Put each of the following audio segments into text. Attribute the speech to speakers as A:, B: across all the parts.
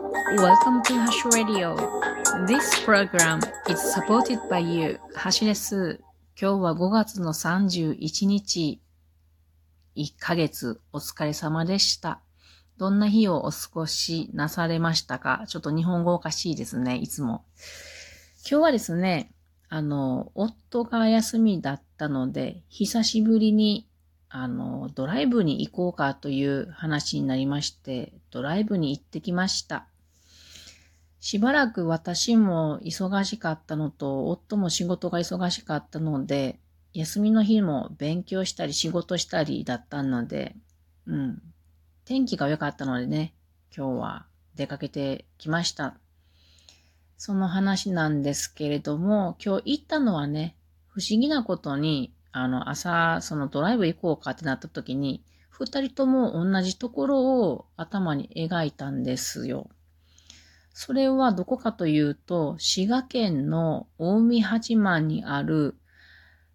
A: Welcome to Hash Radio. This program is supported by you. ハシです。今日は5月の31日、1ヶ月お疲れ様でした。どんな日をお過ごしなされましたか？ちょっと日本語おかしいですね、いつも。今日はですね、あの、夫が休みだったので、久しぶりにあの、ドライブに行こうかという話になりまして、ドライブに行ってきました。しばらく私も忙しかったのと、夫も仕事が忙しかったので、休みの日も勉強したり仕事したりだったので、うん。天気が良かったのでね、今日は出かけてきました。その話なんですけれども、今日行ったのはね、不思議なことに、あの、朝、そのドライブ行こうかってなった時に、二人とも同じところを頭に描いたんですよ。それはどこかというと、滋賀県の近江八幡にある、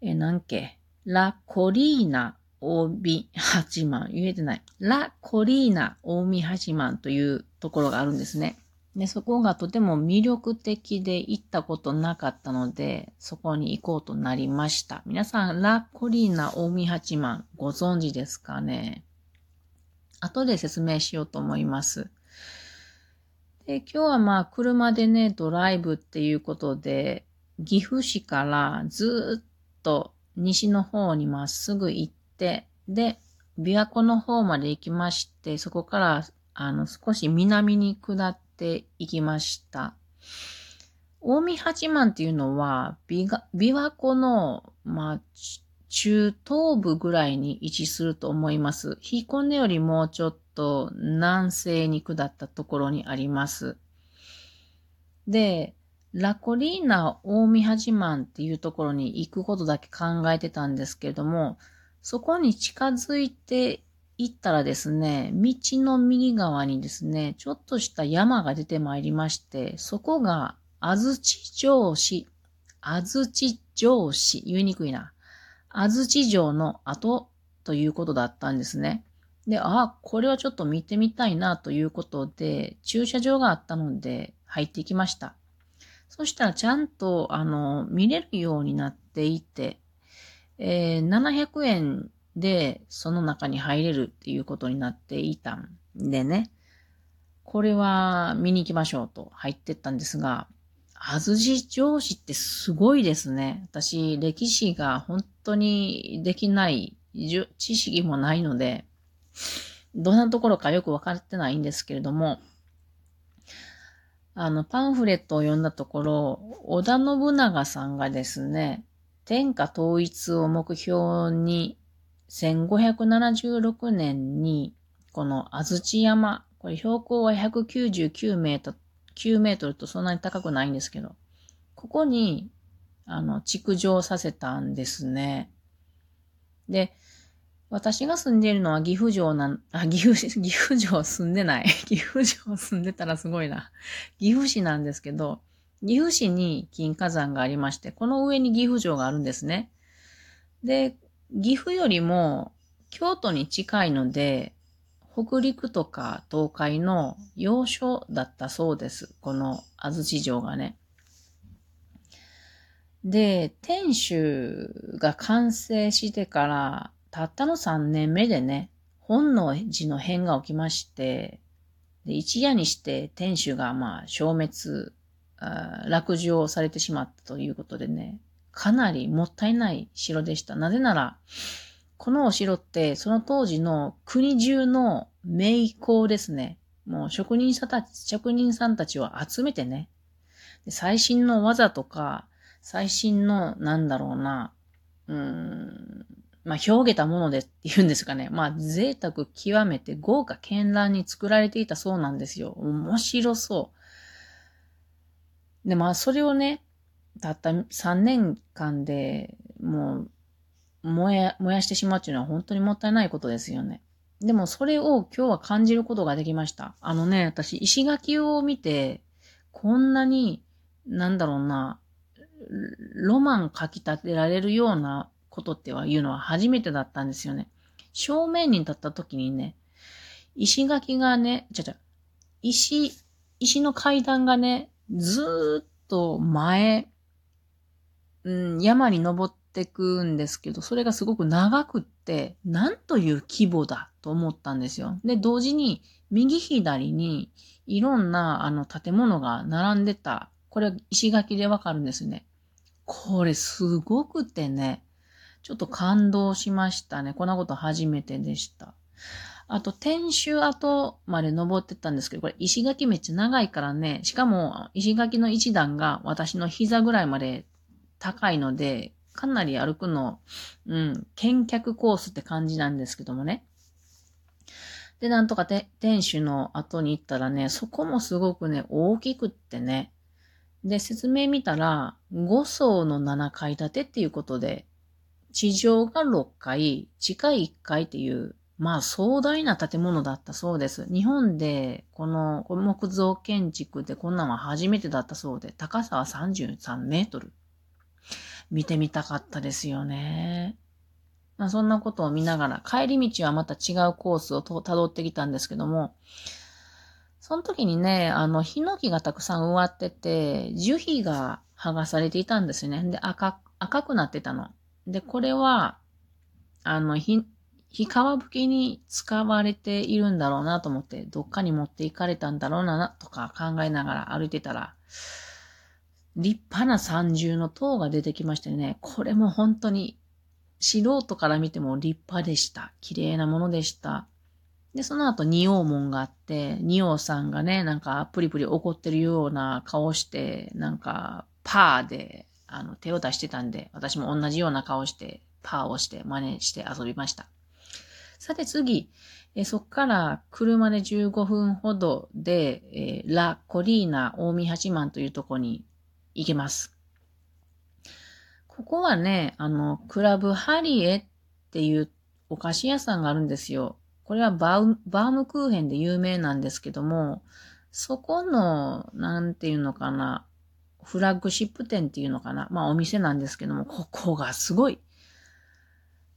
A: え、なんけ、ラ・コリーナ近江八幡。言えてない。ラ・コリーナ近江八幡というところがあるんですね。で、そこがとても魅力的で行ったことなかったので、そこに行こうとなりました。皆さん、ラ・コリーナ近江八幡ご存知ですかね？後で説明しようと思います。で、今日はまあ車でね、ドライブっていうことで、岐阜市からずっと西の方にまっすぐ行って、で、琵琶湖の方まで行きまして、そこからあの少し南に下っていきました。近江八幡っていうのは、琵琶湖の、まあ、中東部ぐらいに位置すると思います。彦根よりもうちょっとと南西に下ったところにあります。で、ラコリーナ近江八幡っていうところに行くことだけ考えてたんですけれども、そこに近づいて行ったらですね、道の右側にですね、ちょっとした山が出てまいりまして、そこが安土城市、安土城市、言いにくいな。安土城の跡ということだったんですね。で、ああ、これはちょっと見てみたいなということで、駐車場があったので入っていきました。そしたらちゃんと、あの、見れるようになっていて、えー、700円で、その中に入れるっていうことになっていたんでね、これは見に行きましょうと入ってったんですが、安土城市ってすごいですね。私、歴史が本当にできない、知識もないので、どんなところかよくわかってないんですけれども、あの、パンフレットを読んだところ、織田信長さんがですね、天下統一を目標に1576年に、この安土山、これ標高は199メートル、9メートルとそんなに高くないんですけど、ここに、あの、築城させたんですね。で、私が住んでいるのは岐阜城なん、あ、岐阜、岐阜城住んでない。岐阜城住んでたらすごいな。岐阜市なんですけど、岐阜市に金火山がありまして、この上に岐阜城があるんですね。で、岐阜よりも京都に近いので、北陸とか東海の要所だったそうです。この安土城がね。で、天守が完成してから、たったの3年目でね、本能寺の変が起きまして、で一夜にして天守がまあ消滅、落城されてしまったということでね、かなりもったいない城でした。なぜなら、このお城ってその当時の国中の名工ですね。もう職人さんたち、職人さんたちを集めてね。最新の技とか、最新の、なんだろうな、うーん、まあ、表現たものでって言うんですかね。まあ、贅沢極めて豪華絢爛に作られていたそうなんですよ。面白そう。で、まあ、それをね、たった3年間でもう燃え、燃やしてしまうっていうのは本当にもったいないことですよね。でもそれを今日は感じることができました。あのね、私石垣を見て、こんなに、なんだろうな、ロマン書き立てられるようなことっては言うのは初めてだったんですよね。正面に立った時にね、石垣がね、ちゃちゃ、石石の階段がね、ずーっと前、うん、山に登ってくんですけど、それがすごく長くって、なんという規模だと思ったんですよ。で、同時に、右左にいろんなあの建物が並んでた。これ石垣でわかるんですね。これすごくてね、ちょっと感動しましたね。こんなこと初めてでした。あと、天守跡まで登ってったんですけど、これ石垣めっちゃ長いからね、しかも石垣の一段が私の膝ぐらいまで高いので、かなり歩くの、うん、見客コースって感じなんですけどもね。で、なんとかて天守の後に行ったらね、そこもすごくね、大きくってね。で、説明見たら、5層の7階建てっていうことで、地上が6階、地下1階っていう、まあ壮大な建物だったそうです。日本でこの木造建築でこんなのは初めてだったそうで、高さは33メートル。見てみたかったですよね。まあそんなことを見ながら、帰り道はまた違うコースを辿ってきたんですけども、その時にね、あの、ヒノキがたくさん植わってて、樹皮が剥がされていたんですね。で、赤、赤くなってたの。で、これは、あの、ひ、皮皮吹きに使われているんだろうなと思って、どっかに持っていかれたんだろうな、とか考えながら歩いてたら、立派な三重の塔が出てきましてね、これも本当に素人から見ても立派でした。綺麗なものでした。で、その後、仁王門があって、仁王さんがね、なんか、プリプリ怒ってるような顔して、なんか、パーで、あの、手を出してたんで、私も同じような顔して、パーをして、真似して遊びました。さて次、えそっから車で15分ほどで、えー、ラ・コリーナ大見八幡というとこに行けます。ここはね、あの、クラブハリエっていうお菓子屋さんがあるんですよ。これはバウバームクーヘンで有名なんですけども、そこの、なんていうのかな、フラッグシップ店っていうのかな？まあお店なんですけども、ここがすごい。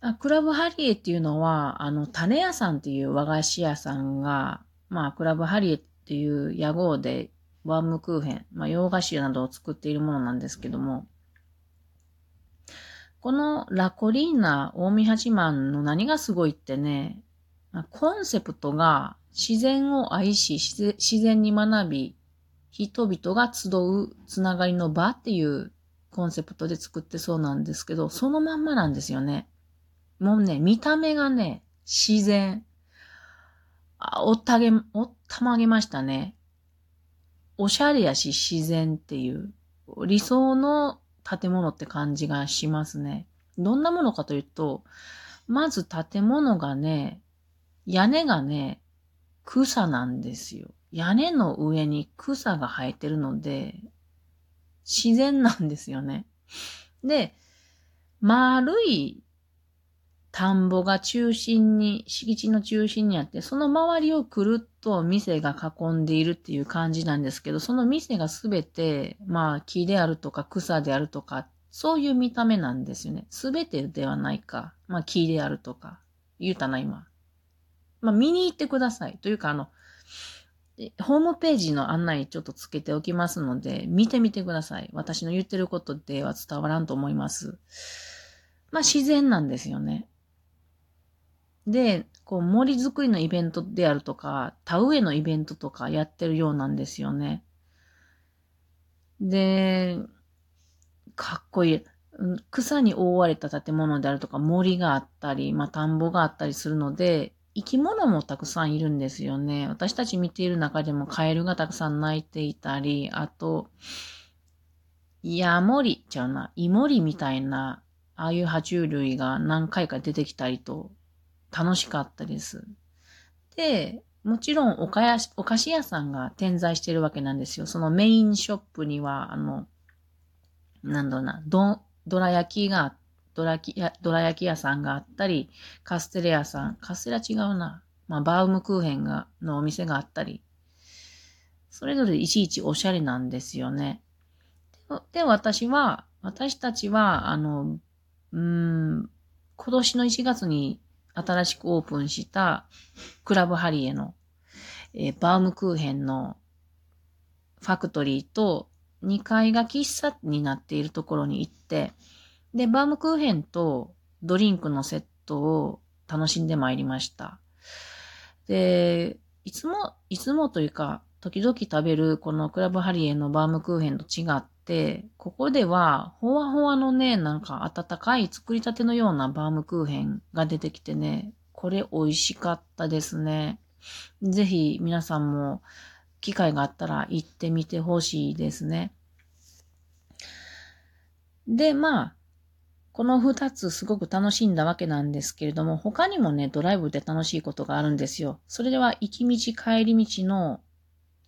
A: あクラブハリエっていうのは、あの、種屋さんっていう和菓子屋さんが、まあ、クラブハリエっていう屋号で、バームクーヘン、まあ、洋菓子などを作っているものなんですけども、このラコリーナ大見八幡の何がすごいってね、コンセプトが自然を愛し、自然に学び、人々が集うつながりの場っていうコンセプトで作ってそうなんですけど、そのまんまなんですよね。もうね、見た目がね、自然。あ、おったげ、おったまげましたね。おしゃれやし自然っていう理想の建物って感じがしますね。どんなものかというと、まず建物がね、屋根がね、草なんですよ。屋根の上に草が生えてるので、自然なんですよね。で、丸い田んぼが中心に、敷地の中心にあって、その周りをくるっと店が囲んでいるっていう感じなんですけど、その店がすべて、まあ木であるとか草であるとか、そういう見た目なんですよね。すべてではないか。まあ木であるとか。言うたな、今。まあ見に行ってください。というか、あの、ホームページの案内ちょっとつけておきますので、見てみてください。私の言ってることでは伝わらんと思います。まあ自然なんですよね。で、こう森づくりのイベントであるとか、田植えのイベントとかやってるようなんですよね。で、かっこいい。草に覆われた建物であるとか森があったり、まあ田んぼがあったりするので、生き物もたくさんいるんですよね。私たち見ている中でもカエルがたくさん鳴いていたり、あと、ヤモリちゃうな、イモリみたいな、ああいう爬虫類が何回か出てきたりと楽しかったです。で、もちろんお菓子屋さんが点在してるわけなんですよ。そのメインショップには、あの、なんだろうな、ど、どら焼きがあっ、どらきや、どら焼き屋さんがあったり、カステレ屋さん、カステラ違うな。まあ、バウムクーヘンが、のお店があったり、それぞれいちいちおしゃれなんですよね。で、私は、私たちは、あの、うん、今年の1月に新しくオープンしたクラブハリエの、えー、バウムクーヘンのファクトリーと2階が喫茶になっているところに行って、で、バームクーヘンとドリンクのセットを楽しんでまいりました。で、いつも、いつもというか、時々食べるこのクラブハリエのバームクーヘンと違って、ここでは、ほわほわのね、なんか温かい作りたてのようなバームクーヘンが出てきてね、これ美味しかったですね。ぜひ皆さんも機会があったら行ってみてほしいですね。で、まあ、この二つすごく楽しんだわけなんですけれども、他にもね、ドライブで楽しいことがあるんですよ。それでは、行き道帰り道の、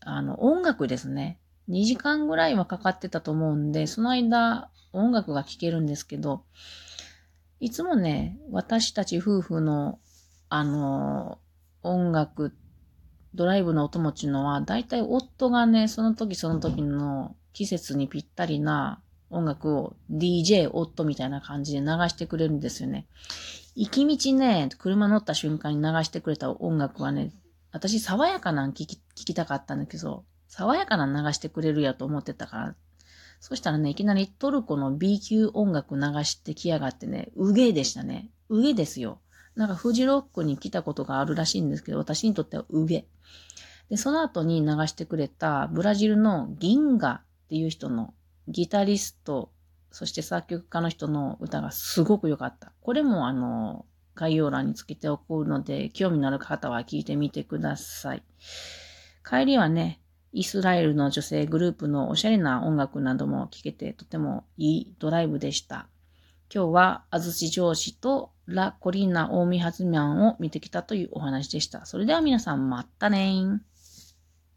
A: あの、音楽ですね。2時間ぐらいはかかってたと思うんで、その間、音楽が聴けるんですけど、いつもね、私たち夫婦の、あの、音楽、ドライブのお供っていうのは、だいたい夫がね、その時その時の季節にぴったりな音楽を DJ 夫みたいな感じで流してくれるんですよね。行き道ね、車乗った瞬間に流してくれた音楽はね、私爽やかなん聞き聞きたかったんだけど、爽やかな流してくれるやと思ってたから、そしたらね、いきなりトルコの B 級音楽流してきやがってね、うげでしたね。うげですよ。なんかフジロックに来たことがあるらしいんですけど、私にとってはうげ。で、その後に流してくれたブラジルのギンガっていう人のギタリスト、そして作曲家の人の歌がすごく良かった。これもあの、概要欄につけておくので、興味のある方は聞いてみてください。帰りはね、イスラエルの女性グループのおしゃれな音楽なども聴けてとてもいいドライブでした。今日は安土城市とラ・コリーナ・大見発ミャンを見てきたというお話でした。それでは皆さんまたねー。